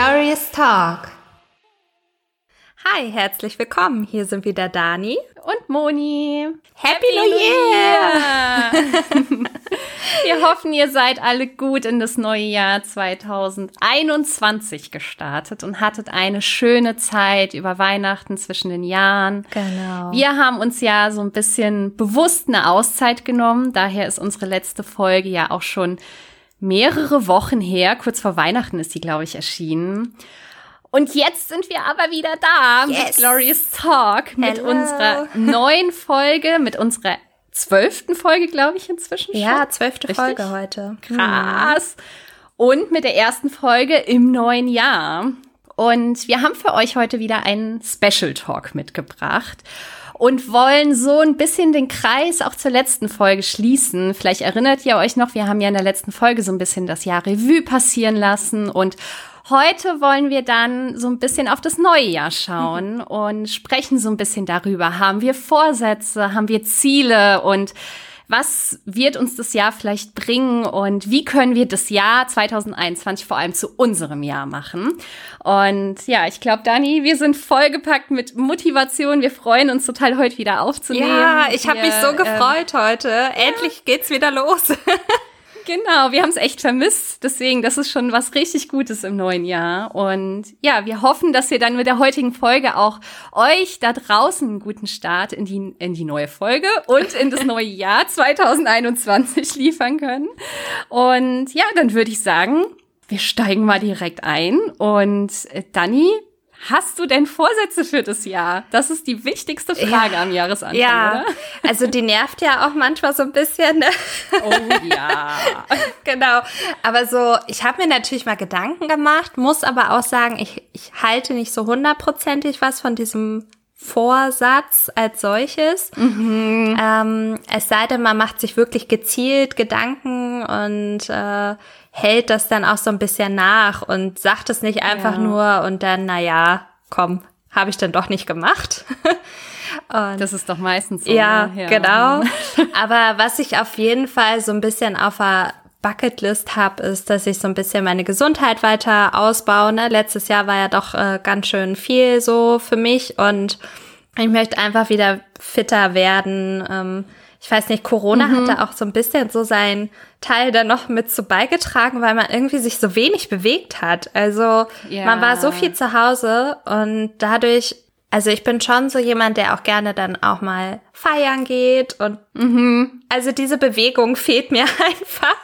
Glorious Talk. Hi, herzlich willkommen. Hier sind wieder Dani und Moni. Happy, Happy New Year! Wir hoffen, ihr seid alle gut in das neue Jahr 2021 gestartet und hattet eine schöne Zeit über Weihnachten zwischen den Jahren. Genau. Wir haben uns ja so ein bisschen bewusst eine Auszeit genommen. Daher ist unsere letzte Folge ja auch schon mehrere Wochen her. Kurz vor Weihnachten ist die, glaube ich, erschienen. Und jetzt sind wir aber wieder da yes. mit Glorious Talk, mit Hello. unserer neuen Folge, mit unserer zwölften Folge, glaube ich, inzwischen schon. Ja, zwölfte Folge heute. Krass. Und mit der ersten Folge im neuen Jahr. Und wir haben für euch heute wieder einen Special Talk mitgebracht und wollen so ein bisschen den Kreis auch zur letzten Folge schließen. Vielleicht erinnert ihr euch noch, wir haben ja in der letzten Folge so ein bisschen das Jahr Revue passieren lassen und Heute wollen wir dann so ein bisschen auf das neue Jahr schauen mhm. und sprechen so ein bisschen darüber. Haben wir Vorsätze? Haben wir Ziele? Und was wird uns das Jahr vielleicht bringen und wie können wir das Jahr 2021 vor allem zu unserem Jahr machen? Und ja, ich glaube, Dani, wir sind vollgepackt mit Motivation. Wir freuen uns total, heute wieder aufzunehmen. Ja, ich habe mich so gefreut ähm, heute. Endlich geht's wieder los. Genau, wir haben es echt vermisst. Deswegen, das ist schon was richtig Gutes im neuen Jahr. Und ja, wir hoffen, dass wir dann mit der heutigen Folge auch euch da draußen einen guten Start in die, in die neue Folge und in das neue Jahr 2021 liefern können. Und ja, dann würde ich sagen, wir steigen mal direkt ein. Und äh, Dani, Hast du denn Vorsätze für das Jahr? Das ist die wichtigste Frage ja, am Jahresanfang, ja. oder? Also die nervt ja auch manchmal so ein bisschen. Ne? Oh ja. genau. Aber so, ich habe mir natürlich mal Gedanken gemacht, muss aber auch sagen, ich, ich halte nicht so hundertprozentig was von diesem Vorsatz als solches. Mhm. Ähm, es sei denn, man macht sich wirklich gezielt Gedanken und äh, hält das dann auch so ein bisschen nach und sagt es nicht einfach ja. nur und dann, na ja, komm, habe ich dann doch nicht gemacht. und das ist doch meistens so. Ja, ja, genau. Aber was ich auf jeden Fall so ein bisschen auf der Bucketlist habe, ist, dass ich so ein bisschen meine Gesundheit weiter ausbaue. Ne? Letztes Jahr war ja doch äh, ganz schön viel so für mich und ich möchte einfach wieder fitter werden. Ähm, ich weiß nicht, Corona mhm. hatte auch so ein bisschen so seinen Teil da noch mit zu beigetragen, weil man irgendwie sich so wenig bewegt hat. Also ja. man war so viel zu Hause und dadurch, also ich bin schon so jemand, der auch gerne dann auch mal feiern geht und mhm. also diese Bewegung fehlt mir einfach.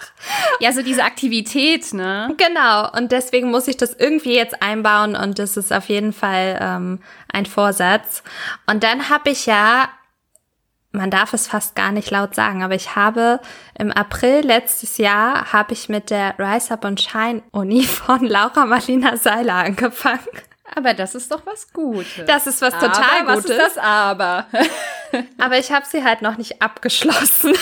Ja, so diese Aktivität, ne? Genau. Und deswegen muss ich das irgendwie jetzt einbauen und das ist auf jeden Fall ähm, ein Vorsatz. Und dann habe ich ja man darf es fast gar nicht laut sagen, aber ich habe im April letztes Jahr habe ich mit der Rise Up und Shine Uni von Laura Marlina Seiler angefangen. Aber das ist doch was Gutes. Das ist was total aber, Gutes. Was ist das aber? aber ich habe sie halt noch nicht abgeschlossen.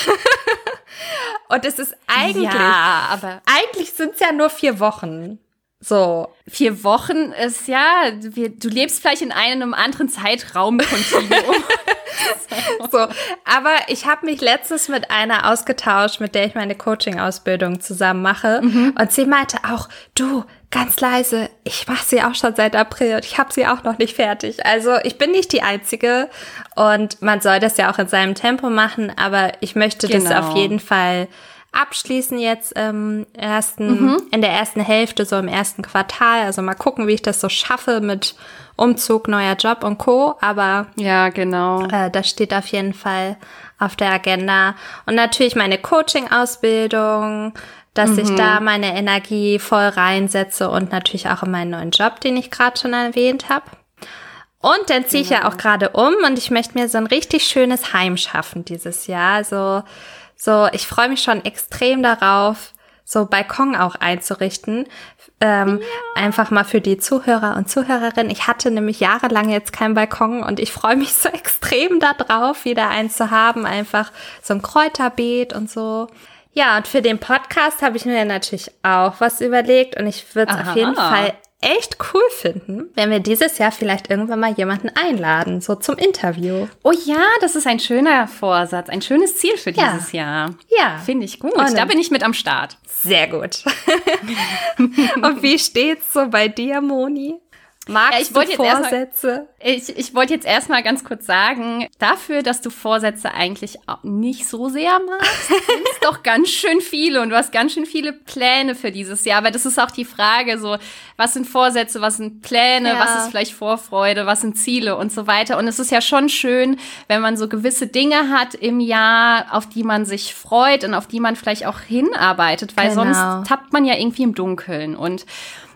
und es ist eigentlich, ja, aber eigentlich sind es ja nur vier Wochen. So. Vier Wochen ist ja, du lebst vielleicht in einem anderen Zeitraum Kontinuum. so, aber ich habe mich letztens mit einer ausgetauscht, mit der ich meine Coaching-Ausbildung zusammen mache. Mhm. Und sie meinte auch, du, ganz leise, ich mache sie auch schon seit April und ich habe sie auch noch nicht fertig. Also ich bin nicht die Einzige und man soll das ja auch in seinem Tempo machen, aber ich möchte genau. das auf jeden Fall abschließen jetzt im ersten, mhm. in der ersten Hälfte, so im ersten Quartal. Also mal gucken, wie ich das so schaffe mit Umzug, neuer Job und Co. Aber ja, genau. Äh, das steht auf jeden Fall auf der Agenda. Und natürlich meine Coaching-Ausbildung, dass mhm. ich da meine Energie voll reinsetze und natürlich auch in meinen neuen Job, den ich gerade schon erwähnt habe. Und dann ziehe ich ja auch gerade um und ich möchte mir so ein richtig schönes Heim schaffen dieses Jahr. Also so, ich freue mich schon extrem darauf, so Balkon auch einzurichten. Ähm, ja. Einfach mal für die Zuhörer und Zuhörerinnen. Ich hatte nämlich jahrelang jetzt keinen Balkon und ich freue mich so extrem darauf, wieder eins zu haben. Einfach so ein Kräuterbeet und so. Ja, und für den Podcast habe ich mir natürlich auch was überlegt und ich würde es auf jeden Fall echt cool finden, wenn wir dieses Jahr vielleicht irgendwann mal jemanden einladen, so zum Interview. Oh ja, das ist ein schöner Vorsatz, ein schönes Ziel für Ja. dieses Jahr. Ja. Finde ich gut. Und- da bin ich mit am Start. Sehr gut. Und wie steht's so bei dir, Moni? Magst Ja, ich wollte du jetzt erst mal- Vorsätze? Ich, ich wollte jetzt erstmal ganz kurz sagen, dafür, dass du Vorsätze eigentlich nicht so sehr magst, sind doch ganz schön viele und du hast ganz schön viele Pläne für dieses Jahr. Aber das ist auch die Frage, so, was sind Vorsätze, was sind Pläne, Ja. was ist vielleicht Vorfreude, was sind Ziele und so weiter. Und es ist ja schon schön, wenn man so gewisse Dinge hat im Jahr, auf die man sich freut und auf die man vielleicht auch hinarbeitet, weil Genau. sonst tappt man ja irgendwie im Dunkeln und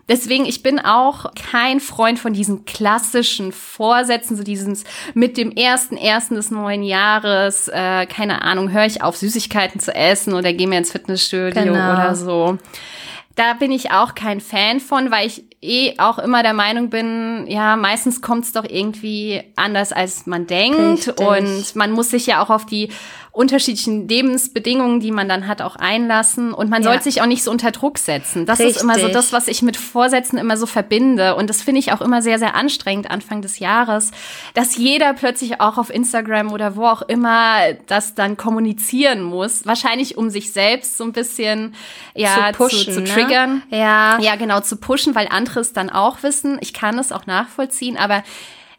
Deswegen, ich bin auch kein Freund von diesen klassischen Vorsätzen, so dieses mit dem ersten ersten des neuen Jahres, äh, keine Ahnung, höre ich auf, Süßigkeiten zu essen oder gehe mir ins Fitnessstudio Genau. oder so. Da bin ich auch kein Fan von, weil ich eh auch immer der Meinung bin, ja, meistens kommt es doch irgendwie anders, als man denkt. Richtig. Und man muss sich ja auch auf die unterschiedlichen Lebensbedingungen, die man dann hat, auch einlassen. Und man Ja. sollte sich auch nicht so unter Druck setzen. Das ist immer so Richtig. das, was ich mit Vorsätzen immer so verbinde. Und das finde ich auch immer sehr, sehr anstrengend Anfang des Jahres, dass jeder plötzlich auch auf Instagram oder wo auch immer das dann kommunizieren muss. Wahrscheinlich um sich selbst so ein bisschen ja, zu pushen, zu, ne? triggern. Ja. Ja, genau, zu pushen, weil andere es dann auch wissen. Ich kann es auch nachvollziehen, aber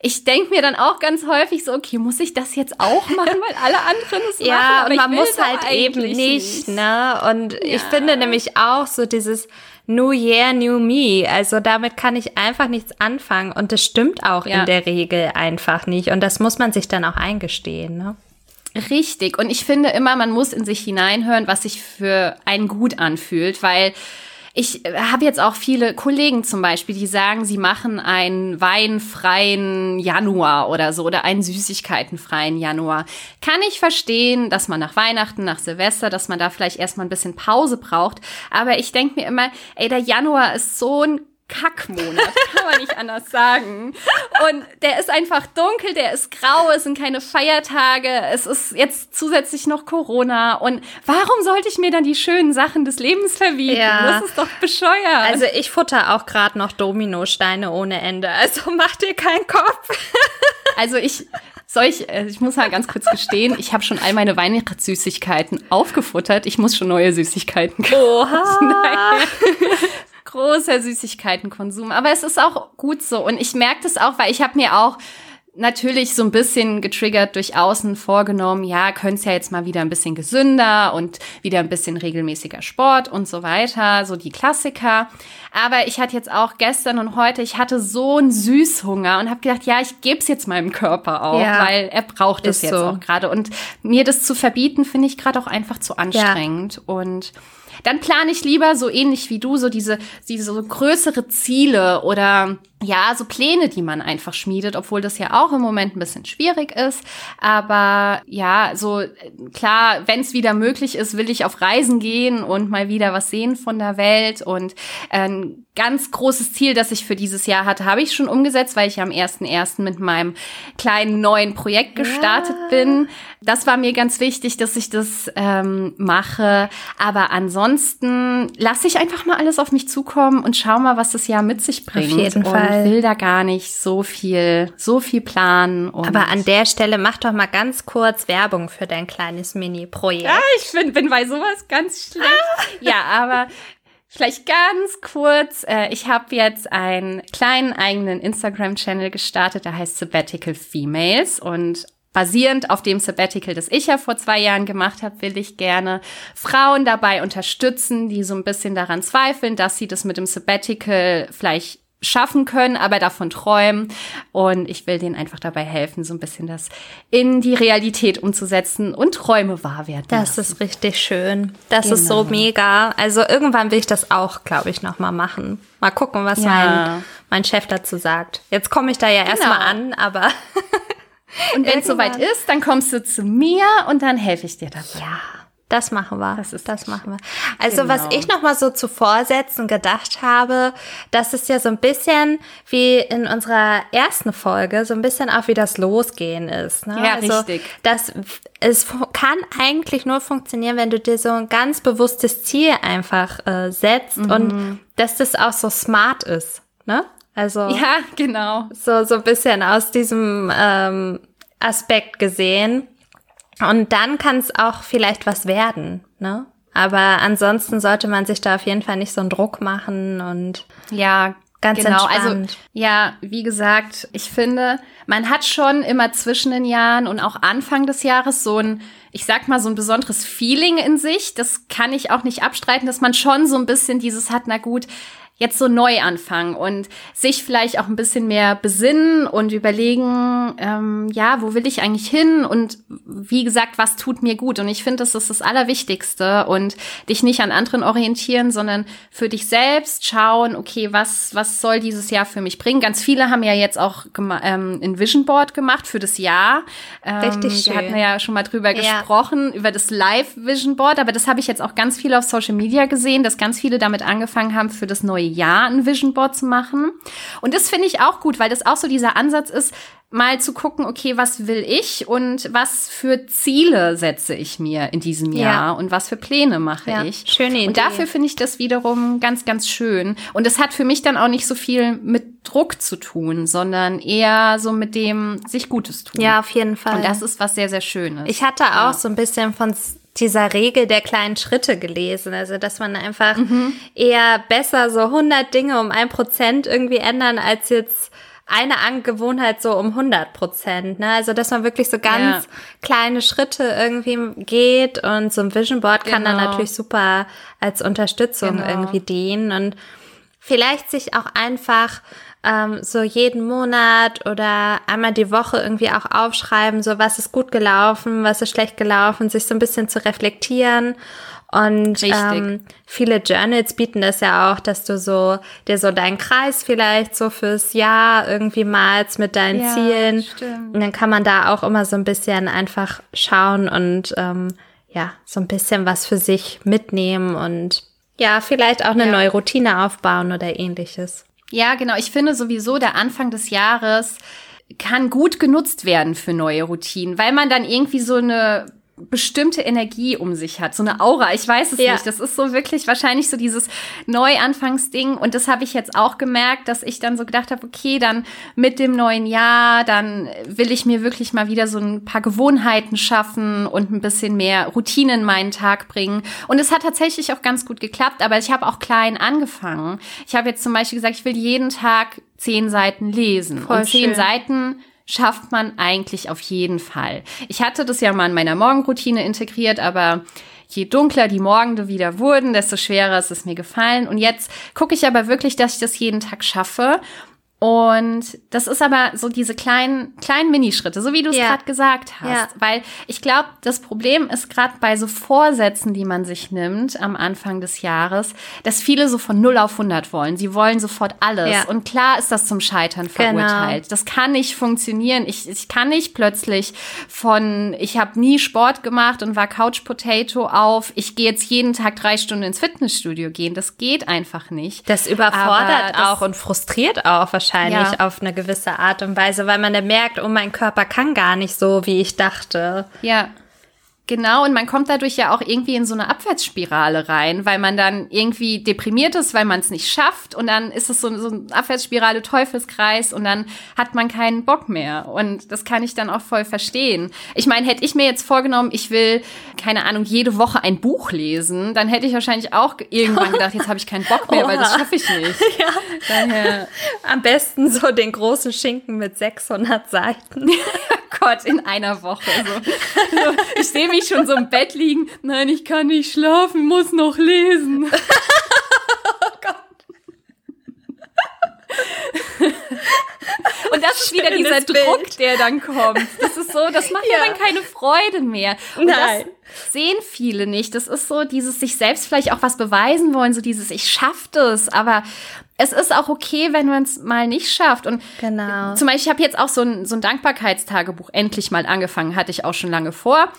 ich denke mir dann auch ganz häufig so, okay, muss ich das jetzt auch machen, weil alle anderen es machen? Ja, und ich man muss halt eben eigentlich nicht, ne? Und ich Ja. finde nämlich auch so dieses New Year, New Me. Also damit kann ich einfach nichts anfangen. Und das stimmt auch Ja. in der Regel einfach nicht. Und das muss man sich dann auch eingestehen, ne? Richtig. Und ich finde immer, man muss in sich hineinhören, was sich für einen gut anfühlt, weil ich habe jetzt auch viele Kollegen zum Beispiel, die sagen, sie machen einen weinfreien Januar oder so oder einen süßigkeitenfreien Januar. Kann ich verstehen, dass man nach Weihnachten, nach Silvester, dass man da vielleicht erstmal ein bisschen Pause braucht. Aber ich denke mir immer, ey, der Januar ist so ein Kackmonat, kann man nicht anders sagen. Und der ist einfach dunkel, der ist grau, es sind keine Feiertage, es ist jetzt zusätzlich noch Corona. Und warum sollte ich mir dann die schönen Sachen des Lebens verbieten? Ja. Das ist doch bescheuert. Also ich futter auch gerade noch Dominosteine ohne Ende. Also mach dir keinen Kopf. Also ich, soll ich, äh, ich muss mal ganz kurz gestehen, ich habe schon all meine Weihnachtssüßigkeiten aufgefuttert. Ich muss schon neue Süßigkeiten kaufen. Oha. Nein. Großer Süßigkeitenkonsum. Aber es ist auch gut so. Und ich merke das auch, weil ich habe mir auch natürlich so ein bisschen getriggert durch Außen vorgenommen, ja, könnte ja jetzt mal wieder ein bisschen gesünder und wieder ein bisschen regelmäßiger Sport und so weiter, so die Klassiker. Aber ich hatte jetzt auch gestern und heute, ich hatte so einen Süßhunger und habe gedacht, ja, ich gebe es jetzt meinem Körper auch, Ja. weil er braucht es jetzt so. auch gerade. Und mir das zu verbieten, finde ich gerade auch einfach zu anstrengend. Und dann plane ich lieber so ähnlich wie du, so diese, diese so größere Ziele oder ja, so Pläne, die man einfach schmiedet, obwohl das ja auch im Moment ein bisschen schwierig ist. Aber ja, so äh, klar, wenn es wieder möglich ist, will ich auf Reisen gehen und mal wieder was sehen von der Welt. Und ein ganz großes Ziel, das ich für dieses Jahr hatte, habe ich schon umgesetzt, weil ich am 1.1. mit meinem kleinen neuen Projekt gestartet bin. Das war mir ganz wichtig, dass ich das ähm, mache. Aber ansonsten lasse ich einfach mal alles auf mich zukommen und schau mal, was das Jahr mit sich bringt. jeden und will da gar nicht so viel, so viel planen. Und Aber an der Stelle mach doch mal ganz kurz Werbung für dein kleines Mini-Projekt. Ja, ich find, bin bei sowas ganz schlecht. ja, aber vielleicht ganz kurz. Äh, ich habe jetzt einen kleinen eigenen Instagram-Channel gestartet, der heißt Sabbatical Females und Basierend auf dem Sabbatical, das ich ja vor zwei Jahren gemacht habe, will ich gerne Frauen dabei unterstützen, die so ein bisschen daran zweifeln, dass sie das mit dem Sabbatical vielleicht schaffen können, aber davon träumen. Und ich will denen einfach dabei helfen, so ein bisschen das in die Realität umzusetzen und Träume wahr werden. Das lassen. ist richtig schön. Das ist so Genau. mega. Also irgendwann will ich das auch, glaube ich, noch mal machen. Mal gucken, was Ja. mein, mein Chef dazu sagt. Jetzt komme ich da ja erstmal an, aber Und wenn es soweit ist, dann kommst du zu mir und dann helfe ich dir dabei. ja, das machen wir. Das ist das machen wir. Also Genau. was ich noch mal so zu Vorsätzen gedacht habe, das ist ja so ein bisschen wie in unserer ersten Folge, so ein bisschen auch wie das Losgehen ist. Ne? Ja, also, richtig. Das, es kann eigentlich nur funktionieren, wenn du dir so ein ganz bewusstes Ziel einfach äh, setzt Mhm. und dass das auch so smart ist. ne? Also ja, genau. So so ein bisschen aus diesem ähm, Aspekt gesehen. Und dann kann es auch vielleicht was werden, ne? Aber ansonsten sollte man sich da auf jeden Fall nicht so einen Druck machen und ja, ganz genau. Also entspannt. ja, wie gesagt, ich finde, man hat schon immer zwischen den Jahren und auch Anfang des Jahres so ein, ich sag mal, so ein besonderes Feeling in sich. Das kann ich auch nicht abstreiten, dass man schon so ein bisschen dieses hat, na gut, jetzt so neu anfangen und sich vielleicht auch ein bisschen mehr besinnen und überlegen, ähm, ja, wo will ich eigentlich hin und wie gesagt, was tut mir gut. Und ich finde, das ist das Allerwichtigste und dich nicht an anderen orientieren, sondern für dich selbst schauen, okay, was, was soll dieses Jahr für mich bringen? Ganz viele haben ja jetzt auch ähm, ein Vision Board gemacht für das Jahr. Ähm, Richtig schön. Da hatten wir ja schon mal drüber ja. gesprochen, über das Live Vision Board, aber das habe ich jetzt auch ganz viel auf Social Media gesehen, dass ganz viele damit angefangen haben, für das neue Jahr ein Vision Board zu machen. Und das finde ich auch gut, weil das auch so dieser Ansatz ist, mal zu gucken, okay, was will ich und was für Ziele setze ich mir in diesem Jahr ja. und was für Pläne mache ja, ich. Schöne Idee. Und dafür finde ich das wiederum ganz, ganz schön. Und es hat für mich dann auch nicht so viel mit Druck zu tun, sondern eher so mit dem sich Gutes tun. Ja, auf jeden Fall. Und das ist was sehr, sehr Schönes. Ich hatte auch ja. so ein bisschen von dieser Regel der kleinen Schritte gelesen. Also, dass man einfach mhm. eher besser so 100 Dinge um ein Prozent irgendwie ändern, als jetzt eine Angewohnheit so um 100 Prozent. Ne? Also, dass man wirklich so ganz ja. kleine Schritte irgendwie geht und so ein Vision Board genau. kann dann genau. natürlich super als Unterstützung genau. irgendwie dienen und vielleicht sich auch einfach ähm, so jeden Monat oder einmal die Woche irgendwie auch aufschreiben, so was ist gut gelaufen, was ist schlecht gelaufen, sich so ein bisschen zu reflektieren. Und ähm, viele Journals bieten das ja auch, dass du so dir so deinen Kreis vielleicht so fürs Jahr irgendwie malst mit deinen ja, Zielen. Stimmt. Und dann kann man da auch immer so ein bisschen einfach schauen und ähm, ja, so ein bisschen was für sich mitnehmen und ja, vielleicht auch eine ja. neue Routine aufbauen oder ähnliches. Ja, genau. Ich finde sowieso, der Anfang des Jahres kann gut genutzt werden für neue Routinen, weil man dann irgendwie so eine bestimmte Energie um sich hat, so eine Aura. Ich weiß es ja. nicht. Das ist so wirklich wahrscheinlich so dieses Neuanfangsding. Und das habe ich jetzt auch gemerkt, dass ich dann so gedacht habe, okay, dann mit dem neuen Jahr, dann will ich mir wirklich mal wieder so ein paar Gewohnheiten schaffen und ein bisschen mehr Routine in meinen Tag bringen. Und es hat tatsächlich auch ganz gut geklappt, aber ich habe auch klein angefangen. Ich habe jetzt zum Beispiel gesagt, ich will jeden Tag zehn Seiten lesen. Voll und zehn schön. Seiten schafft man eigentlich auf jeden Fall. Ich hatte das ja mal in meiner Morgenroutine integriert, aber je dunkler die Morgende wieder wurden, desto schwerer ist es mir gefallen. Und jetzt gucke ich aber wirklich, dass ich das jeden Tag schaffe. Und das ist aber so diese kleinen, kleinen Minischritte, so wie du es ja. gerade gesagt hast. Ja. Weil ich glaube, das Problem ist gerade bei so Vorsätzen, die man sich nimmt am Anfang des Jahres, dass viele so von 0 auf 100 wollen. Sie wollen sofort alles. Ja. Und klar ist das zum Scheitern genau. verurteilt. Genau. Das kann nicht funktionieren. Ich, ich kann nicht plötzlich von, ich habe nie Sport gemacht und war Couch Potato auf, ich gehe jetzt jeden Tag drei Stunden ins Fitnessstudio gehen. Das geht einfach nicht. Das überfordert das, auch und frustriert auch wahrscheinlich wahrscheinlich ja. auf eine gewisse Art und Weise, weil man dann merkt, oh, mein Körper kann gar nicht so, wie ich dachte. Ja. Genau, und man kommt dadurch ja auch irgendwie in so eine Abwärtsspirale rein, weil man dann irgendwie deprimiert ist, weil man es nicht schafft und dann ist es so, so eine Abwärtsspirale, Teufelskreis und dann hat man keinen Bock mehr. Und das kann ich dann auch voll verstehen. Ich meine, hätte ich mir jetzt vorgenommen, ich will, keine Ahnung, jede Woche ein Buch lesen, dann hätte ich wahrscheinlich auch irgendwann gedacht, jetzt habe ich keinen Bock mehr, Oha. weil das schaffe ich nicht. Ja. Daher. Am besten so den großen Schinken mit 600 Seiten. Gott, in einer Woche. So. so ich sehe mich schon so im Bett liegen. Nein, ich kann nicht schlafen, muss noch lesen. oh Gott. Und das ist wieder dieser Bild. Druck, der dann kommt. Das ist so, das macht ja, dann keine Freude mehr. Und Nein. das sehen viele nicht. Das ist so dieses sich selbst vielleicht auch was beweisen wollen, so dieses ich schaff das, aber es ist auch okay, wenn man es mal nicht schafft. Und genau. zum Beispiel, ich habe jetzt auch so ein, so ein Dankbarkeitstagebuch endlich mal angefangen, hatte ich auch schon lange vor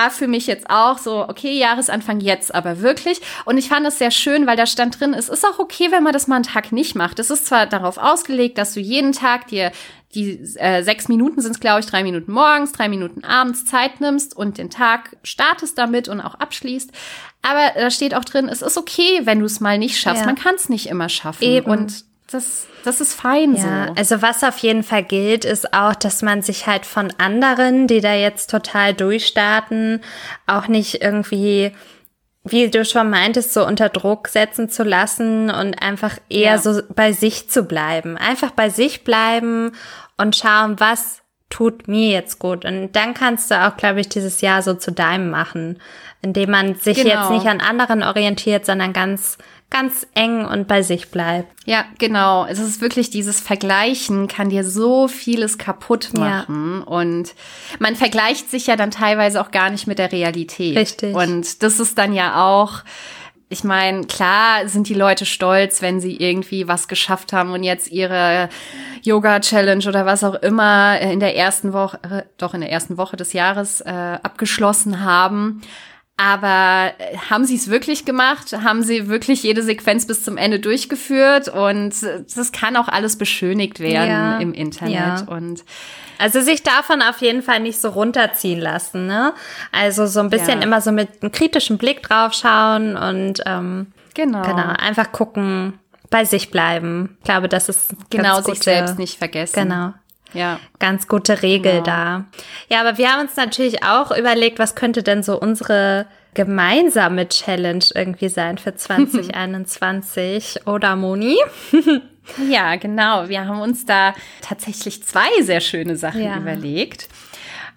war für mich jetzt auch so, okay, Jahresanfang jetzt aber wirklich. Und ich fand es sehr schön, weil da stand drin, es ist auch okay, wenn man das mal einen Tag nicht macht. Es ist zwar darauf ausgelegt, dass du jeden Tag dir die äh, sechs Minuten sind es, glaube ich, drei Minuten morgens, drei Minuten abends Zeit nimmst und den Tag startest damit und auch abschließt. Aber da steht auch drin, es ist okay, wenn du es mal nicht schaffst. Ja. Man kann es nicht immer schaffen. Eben. Und das, das ist fein ja, so. Also was auf jeden Fall gilt, ist auch, dass man sich halt von anderen, die da jetzt total durchstarten, auch nicht irgendwie wie du schon meintest, so unter Druck setzen zu lassen und einfach eher ja. so bei sich zu bleiben. Einfach bei sich bleiben und schauen, was tut mir jetzt gut. Und dann kannst du auch, glaube ich, dieses Jahr so zu deinem machen, indem man sich genau. jetzt nicht an anderen orientiert, sondern ganz ganz eng und bei sich bleibt. Ja, genau. Es ist wirklich dieses Vergleichen kann dir so vieles kaputt machen ja. und man vergleicht sich ja dann teilweise auch gar nicht mit der Realität. Richtig. Und das ist dann ja auch ich meine, klar sind die Leute stolz, wenn sie irgendwie was geschafft haben und jetzt ihre Yoga-Challenge oder was auch immer in der ersten Woche, doch in der ersten Woche des Jahres äh, abgeschlossen haben. Aber äh, haben sie es wirklich gemacht? Haben sie wirklich jede Sequenz bis zum Ende durchgeführt? Und das kann auch alles beschönigt werden ja, im Internet. Ja. Und also sich davon auf jeden Fall nicht so runterziehen lassen. Ne? Also so ein bisschen ja. immer so mit einem kritischen Blick drauf schauen und ähm, genau. genau einfach gucken, bei sich bleiben. Ich glaube, das ist genau sich selbst nicht vergessen. Genau. Ja. Ganz gute Regel genau. da. Ja, aber wir haben uns natürlich auch überlegt, was könnte denn so unsere gemeinsame Challenge irgendwie sein für 2021 oder Moni? ja, genau. Wir haben uns da tatsächlich zwei sehr schöne Sachen ja. überlegt.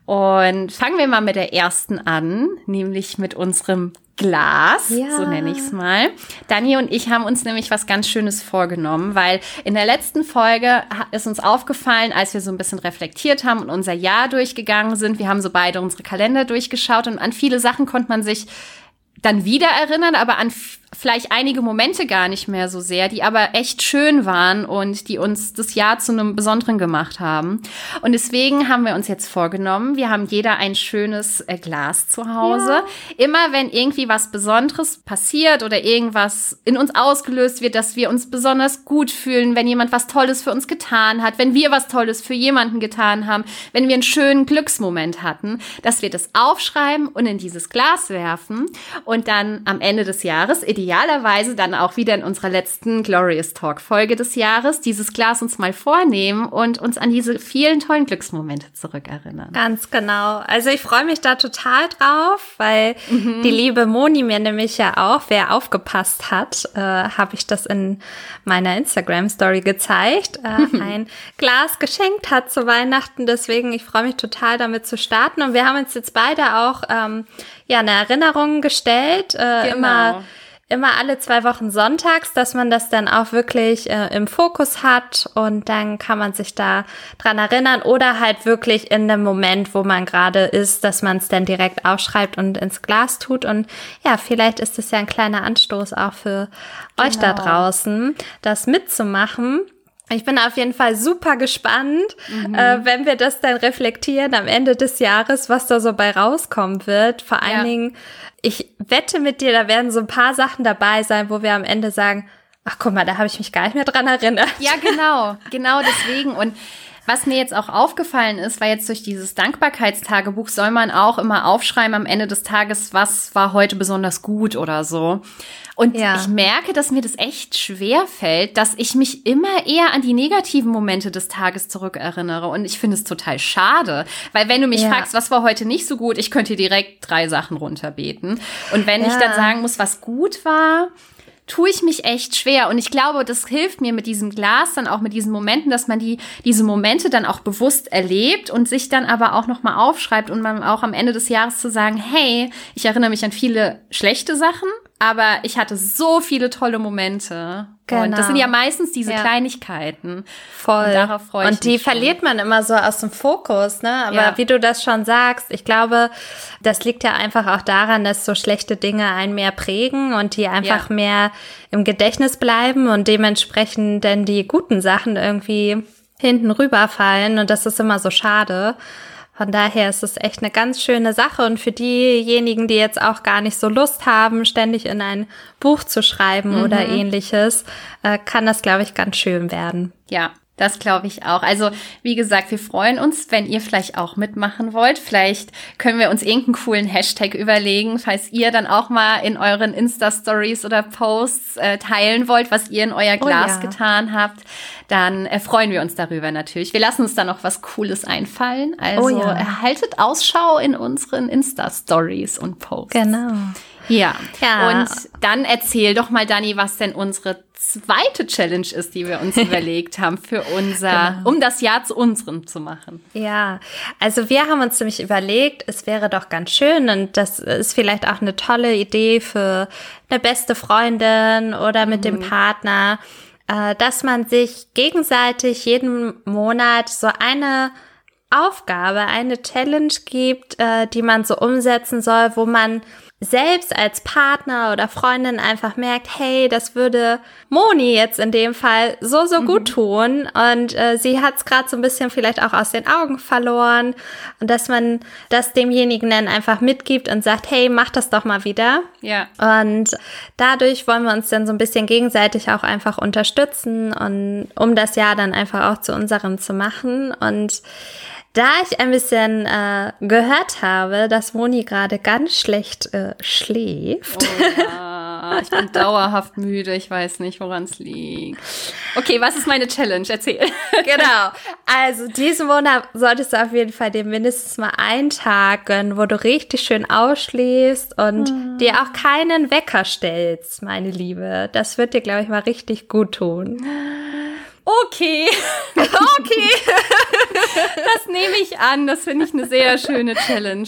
Und fangen wir mal mit der ersten an, nämlich mit unserem Glas, ja. so nenne ich es mal. Dani und ich haben uns nämlich was ganz Schönes vorgenommen, weil in der letzten Folge ist uns aufgefallen, als wir so ein bisschen reflektiert haben und unser Jahr durchgegangen sind, wir haben so beide unsere Kalender durchgeschaut und an viele Sachen konnte man sich dann wieder erinnern, aber an vielleicht einige Momente gar nicht mehr so sehr, die aber echt schön waren und die uns das Jahr zu einem besonderen gemacht haben. Und deswegen haben wir uns jetzt vorgenommen, wir haben jeder ein schönes äh, Glas zu Hause. Ja. Immer wenn irgendwie was Besonderes passiert oder irgendwas in uns ausgelöst wird, dass wir uns besonders gut fühlen, wenn jemand was Tolles für uns getan hat, wenn wir was Tolles für jemanden getan haben, wenn wir einen schönen Glücksmoment hatten, dass wir das aufschreiben und in dieses Glas werfen und dann am Ende des Jahres, idealerweise dann auch wieder in unserer letzten Glorious Talk Folge des Jahres dieses Glas uns mal vornehmen und uns an diese vielen tollen Glücksmomente zurückerinnern. Ganz genau. Also ich freue mich da total drauf, weil mhm. die liebe Moni mir nämlich ja auch, wer aufgepasst hat, äh, habe ich das in meiner Instagram Story gezeigt, äh, mhm. ein Glas geschenkt hat zu Weihnachten. Deswegen, ich freue mich total damit zu starten. Und wir haben uns jetzt beide auch ähm, ja eine Erinnerung gestellt, äh, genau. immer immer alle zwei Wochen sonntags, dass man das dann auch wirklich äh, im Fokus hat und dann kann man sich da dran erinnern oder halt wirklich in dem Moment, wo man gerade ist, dass man es dann direkt aufschreibt und ins Glas tut und ja, vielleicht ist es ja ein kleiner Anstoß auch für genau. euch da genau. draußen, das mitzumachen. Ich bin auf jeden Fall super gespannt, mhm. äh, wenn wir das dann reflektieren am Ende des Jahres, was da so bei rauskommen wird. Vor allen ja. Dingen, ich wette mit dir, da werden so ein paar Sachen dabei sein, wo wir am Ende sagen, ach guck mal, da habe ich mich gar nicht mehr dran erinnert. Ja, genau, genau deswegen. Und was mir jetzt auch aufgefallen ist, weil jetzt durch dieses Dankbarkeitstagebuch soll man auch immer aufschreiben am Ende des Tages, was war heute besonders gut oder so. Und ja. ich merke, dass mir das echt schwer fällt, dass ich mich immer eher an die negativen Momente des Tages zurückerinnere. Und ich finde es total schade, weil wenn du mich ja. fragst, was war heute nicht so gut, ich könnte direkt drei Sachen runterbeten. Und wenn ja. ich dann sagen muss, was gut war, tue ich mich echt schwer. Und ich glaube, das hilft mir mit diesem Glas dann auch mit diesen Momenten, dass man die, diese Momente dann auch bewusst erlebt und sich dann aber auch nochmal aufschreibt und man auch am Ende des Jahres zu sagen, hey, ich erinnere mich an viele schlechte Sachen, aber ich hatte so viele tolle Momente. Genau. Und das sind ja genau. meistens diese ja. Kleinigkeiten. Voll. Und darauf freue ich mich. Und die verliert schon. man immer so aus dem Fokus, ne? Aber ja. wie du das schon sagst, ich glaube, das liegt ja einfach auch daran, dass so schlechte Dinge einen mehr prägen und die einfach ja. mehr im Gedächtnis bleiben und dementsprechend dann die guten Sachen irgendwie hinten rüberfallen. Und das ist immer so schade. Von daher ist es echt eine ganz schöne Sache und für diejenigen, die jetzt auch gar nicht so Lust haben, ständig in ein Buch zu schreiben mhm. oder ähnliches, äh, kann das, glaube ich, ganz schön werden. Ja, Das glaube ich auch. Also, wie gesagt, wir freuen uns, wenn ihr vielleicht auch mitmachen wollt. Vielleicht können wir uns irgendeinen coolen Hashtag überlegen, falls ihr dann auch mal in euren Insta-Stories oder Posts äh, teilen wollt, was ihr in euer Glas oh ja. getan habt. Dann äh, freuen wir uns darüber natürlich. Wir lassen uns da noch was Cooles einfallen. Also, oh ja. erhaltet Ausschau in unseren Insta-Stories und Posts. Genau. Ja. ja. Und dann erzähl doch mal, Dani, was denn unsere zweite Challenge ist, die wir uns überlegt haben für unser, genau. um das Jahr zu unserem zu machen. Ja, also wir haben uns nämlich überlegt, es wäre doch ganz schön und das ist vielleicht auch eine tolle Idee für eine beste Freundin oder mit mhm. dem Partner, äh, dass man sich gegenseitig jeden Monat so eine Aufgabe, eine Challenge gibt, äh, die man so umsetzen soll, wo man selbst als Partner oder Freundin einfach merkt, hey, das würde Moni jetzt in dem Fall so, so mhm. gut tun. Und äh, sie hat es gerade so ein bisschen vielleicht auch aus den Augen verloren. Und dass man das demjenigen dann einfach mitgibt und sagt, hey, mach das doch mal wieder. Ja. Und dadurch wollen wir uns dann so ein bisschen gegenseitig auch einfach unterstützen und um das Jahr dann einfach auch zu unserem zu machen. Und da ich ein bisschen äh, gehört habe, dass Moni gerade ganz schlecht äh, schläft. Oh ja, ich bin dauerhaft müde. Ich weiß nicht, woran es liegt. Okay, was ist meine Challenge? Erzähl. Genau. Also diesen Monat solltest du auf jeden Fall dir mindestens mal einen Tag gönnen, wo du richtig schön ausschläfst und hm. dir auch keinen Wecker stellst, meine Liebe. Das wird dir, glaube ich, mal richtig gut tun. Okay. okay. Das nehme ich an. Das finde ich eine sehr schöne Challenge.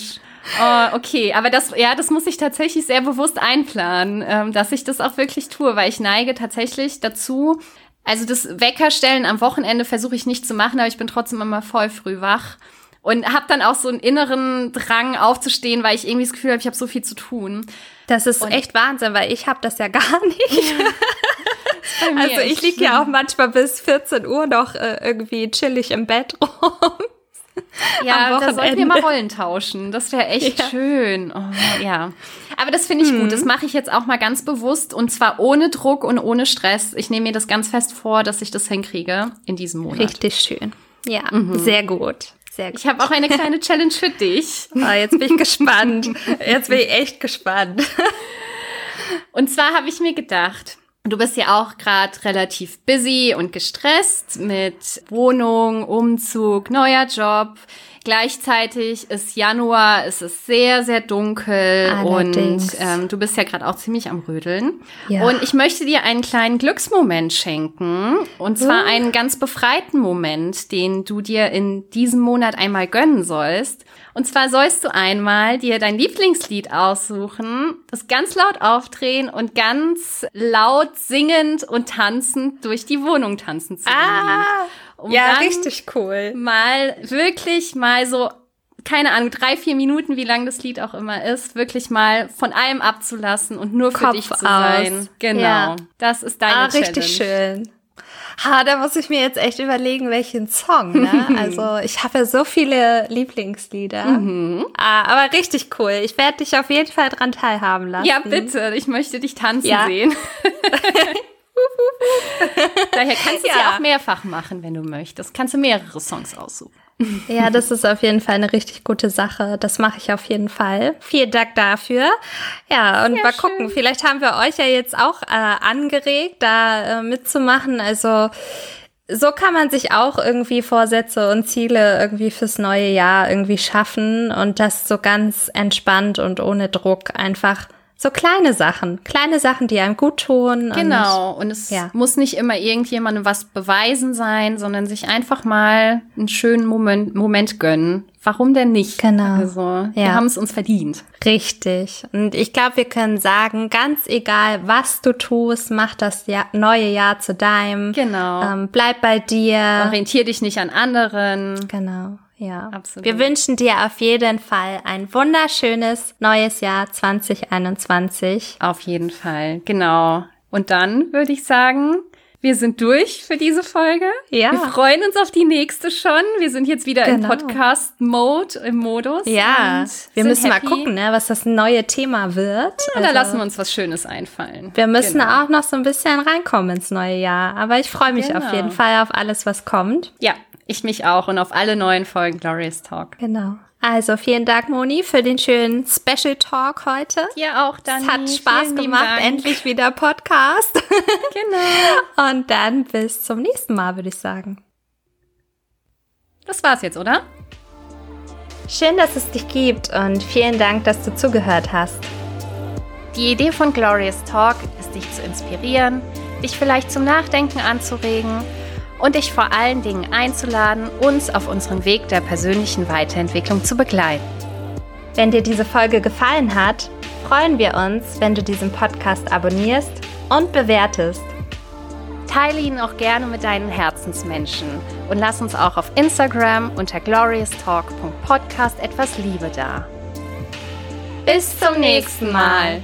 Oh, okay, aber das, ja, das muss ich tatsächlich sehr bewusst einplanen, ähm, dass ich das auch wirklich tue, weil ich neige tatsächlich dazu, also das Weckerstellen am Wochenende versuche ich nicht zu machen, aber ich bin trotzdem immer voll früh wach und habe dann auch so einen inneren Drang aufzustehen, weil ich irgendwie das Gefühl habe, ich habe so viel zu tun. Das ist und echt Wahnsinn, weil ich habe das ja gar nicht. Also ich liege ja auch manchmal bis 14 Uhr noch äh, irgendwie chillig im Bett rum. Ja, da sollten wir mal Rollen tauschen. Das wäre echt ja. schön. Oh, ja. Aber das finde ich hm. gut. Das mache ich jetzt auch mal ganz bewusst und zwar ohne Druck und ohne Stress. Ich nehme mir das ganz fest vor, dass ich das hinkriege in diesem Monat. Richtig schön. Ja, mhm. sehr gut. Sehr gut. Ich habe auch eine kleine Challenge für dich. Oh, jetzt bin ich gespannt. Jetzt bin ich echt gespannt. Und zwar habe ich mir gedacht, Du bist ja auch gerade relativ busy und gestresst mit Wohnung, Umzug, neuer Job. Gleichzeitig ist Januar, es ist sehr, sehr dunkel Allerdings. und ähm, du bist ja gerade auch ziemlich am Rödeln. Ja. Und ich möchte dir einen kleinen Glücksmoment schenken und zwar uh. einen ganz befreiten Moment, den du dir in diesem Monat einmal gönnen sollst. Und zwar sollst du einmal dir dein Lieblingslied aussuchen, das ganz laut aufdrehen und ganz laut singend und tanzend durch die Wohnung tanzen zu ah. Um ja, richtig cool. Mal wirklich mal so, keine Ahnung, drei, vier Minuten, wie lang das Lied auch immer ist, wirklich mal von allem abzulassen und nur für Kopf dich zu aus. sein. Genau. Ja. Das ist deine ah, Challenge. Richtig schön. Ha, da muss ich mir jetzt echt überlegen, welchen Song. Ne? Also ich habe ja so viele Lieblingslieder. Mhm. Ah, aber richtig cool. Ich werde dich auf jeden Fall dran teilhaben lassen. Ja, bitte. Ich möchte dich tanzen ja. sehen. Daher kannst du ja. es ja auch mehrfach machen, wenn du möchtest. Kannst du mehrere Songs aussuchen. Ja, das ist auf jeden Fall eine richtig gute Sache. Das mache ich auf jeden Fall. Vielen Dank dafür. Ja, und Sehr mal gucken. Schön. Vielleicht haben wir euch ja jetzt auch äh, angeregt, da äh, mitzumachen. Also so kann man sich auch irgendwie Vorsätze und Ziele irgendwie fürs neue Jahr irgendwie schaffen und das so ganz entspannt und ohne Druck einfach so kleine Sachen, kleine Sachen, die einem gut tun. Genau. Und, und es ja. muss nicht immer irgendjemandem was beweisen sein, sondern sich einfach mal einen schönen Moment, Moment gönnen. Warum denn nicht? Genau. Also, ja. wir haben es uns verdient. Richtig. Und ich glaube, wir können sagen, ganz egal, was du tust, mach das Jahr, neue Jahr zu deinem. Genau. Ähm, bleib bei dir. Orientier dich nicht an anderen. Genau. Ja, absolut. Wir wünschen dir auf jeden Fall ein wunderschönes neues Jahr 2021. Auf jeden Fall, genau. Und dann würde ich sagen, wir sind durch für diese Folge. Ja. Wir freuen uns auf die nächste schon. Wir sind jetzt wieder Genau. im Podcast-Mode, im Modus. Ja, wir müssen happy. mal gucken, ne, was das neue Thema wird. Ja, da Also, lassen wir uns was Schönes einfallen. wir müssen Genau. auch noch so ein bisschen reinkommen ins neue Jahr. Aber ich freue mich Genau. auf jeden Fall auf alles, was kommt. Ja, ich mich auch und auf alle neuen Folgen Glorious Talk. Genau. Also vielen Dank, Moni, für den schönen Special Talk heute. Ja, auch dann. Es hat Spaß gemacht, endlich wieder Podcast. Genau. Und dann bis zum nächsten Mal, würde ich sagen. Das war's jetzt, oder? Schön, dass es dich gibt und vielen Dank, dass du zugehört hast. Die Idee von Glorious Talk ist, dich zu inspirieren, dich vielleicht zum Nachdenken anzuregen und dich vor allen Dingen einzuladen, uns auf unserem Weg der persönlichen Weiterentwicklung zu begleiten. Wenn dir diese Folge gefallen hat, freuen wir uns, wenn du diesen Podcast abonnierst und bewertest. Teile ihn auch gerne mit deinen Herzensmenschen und lass uns auch auf Instagram unter glorioustalk.podcast etwas Liebe da. Bis zum nächsten Mal.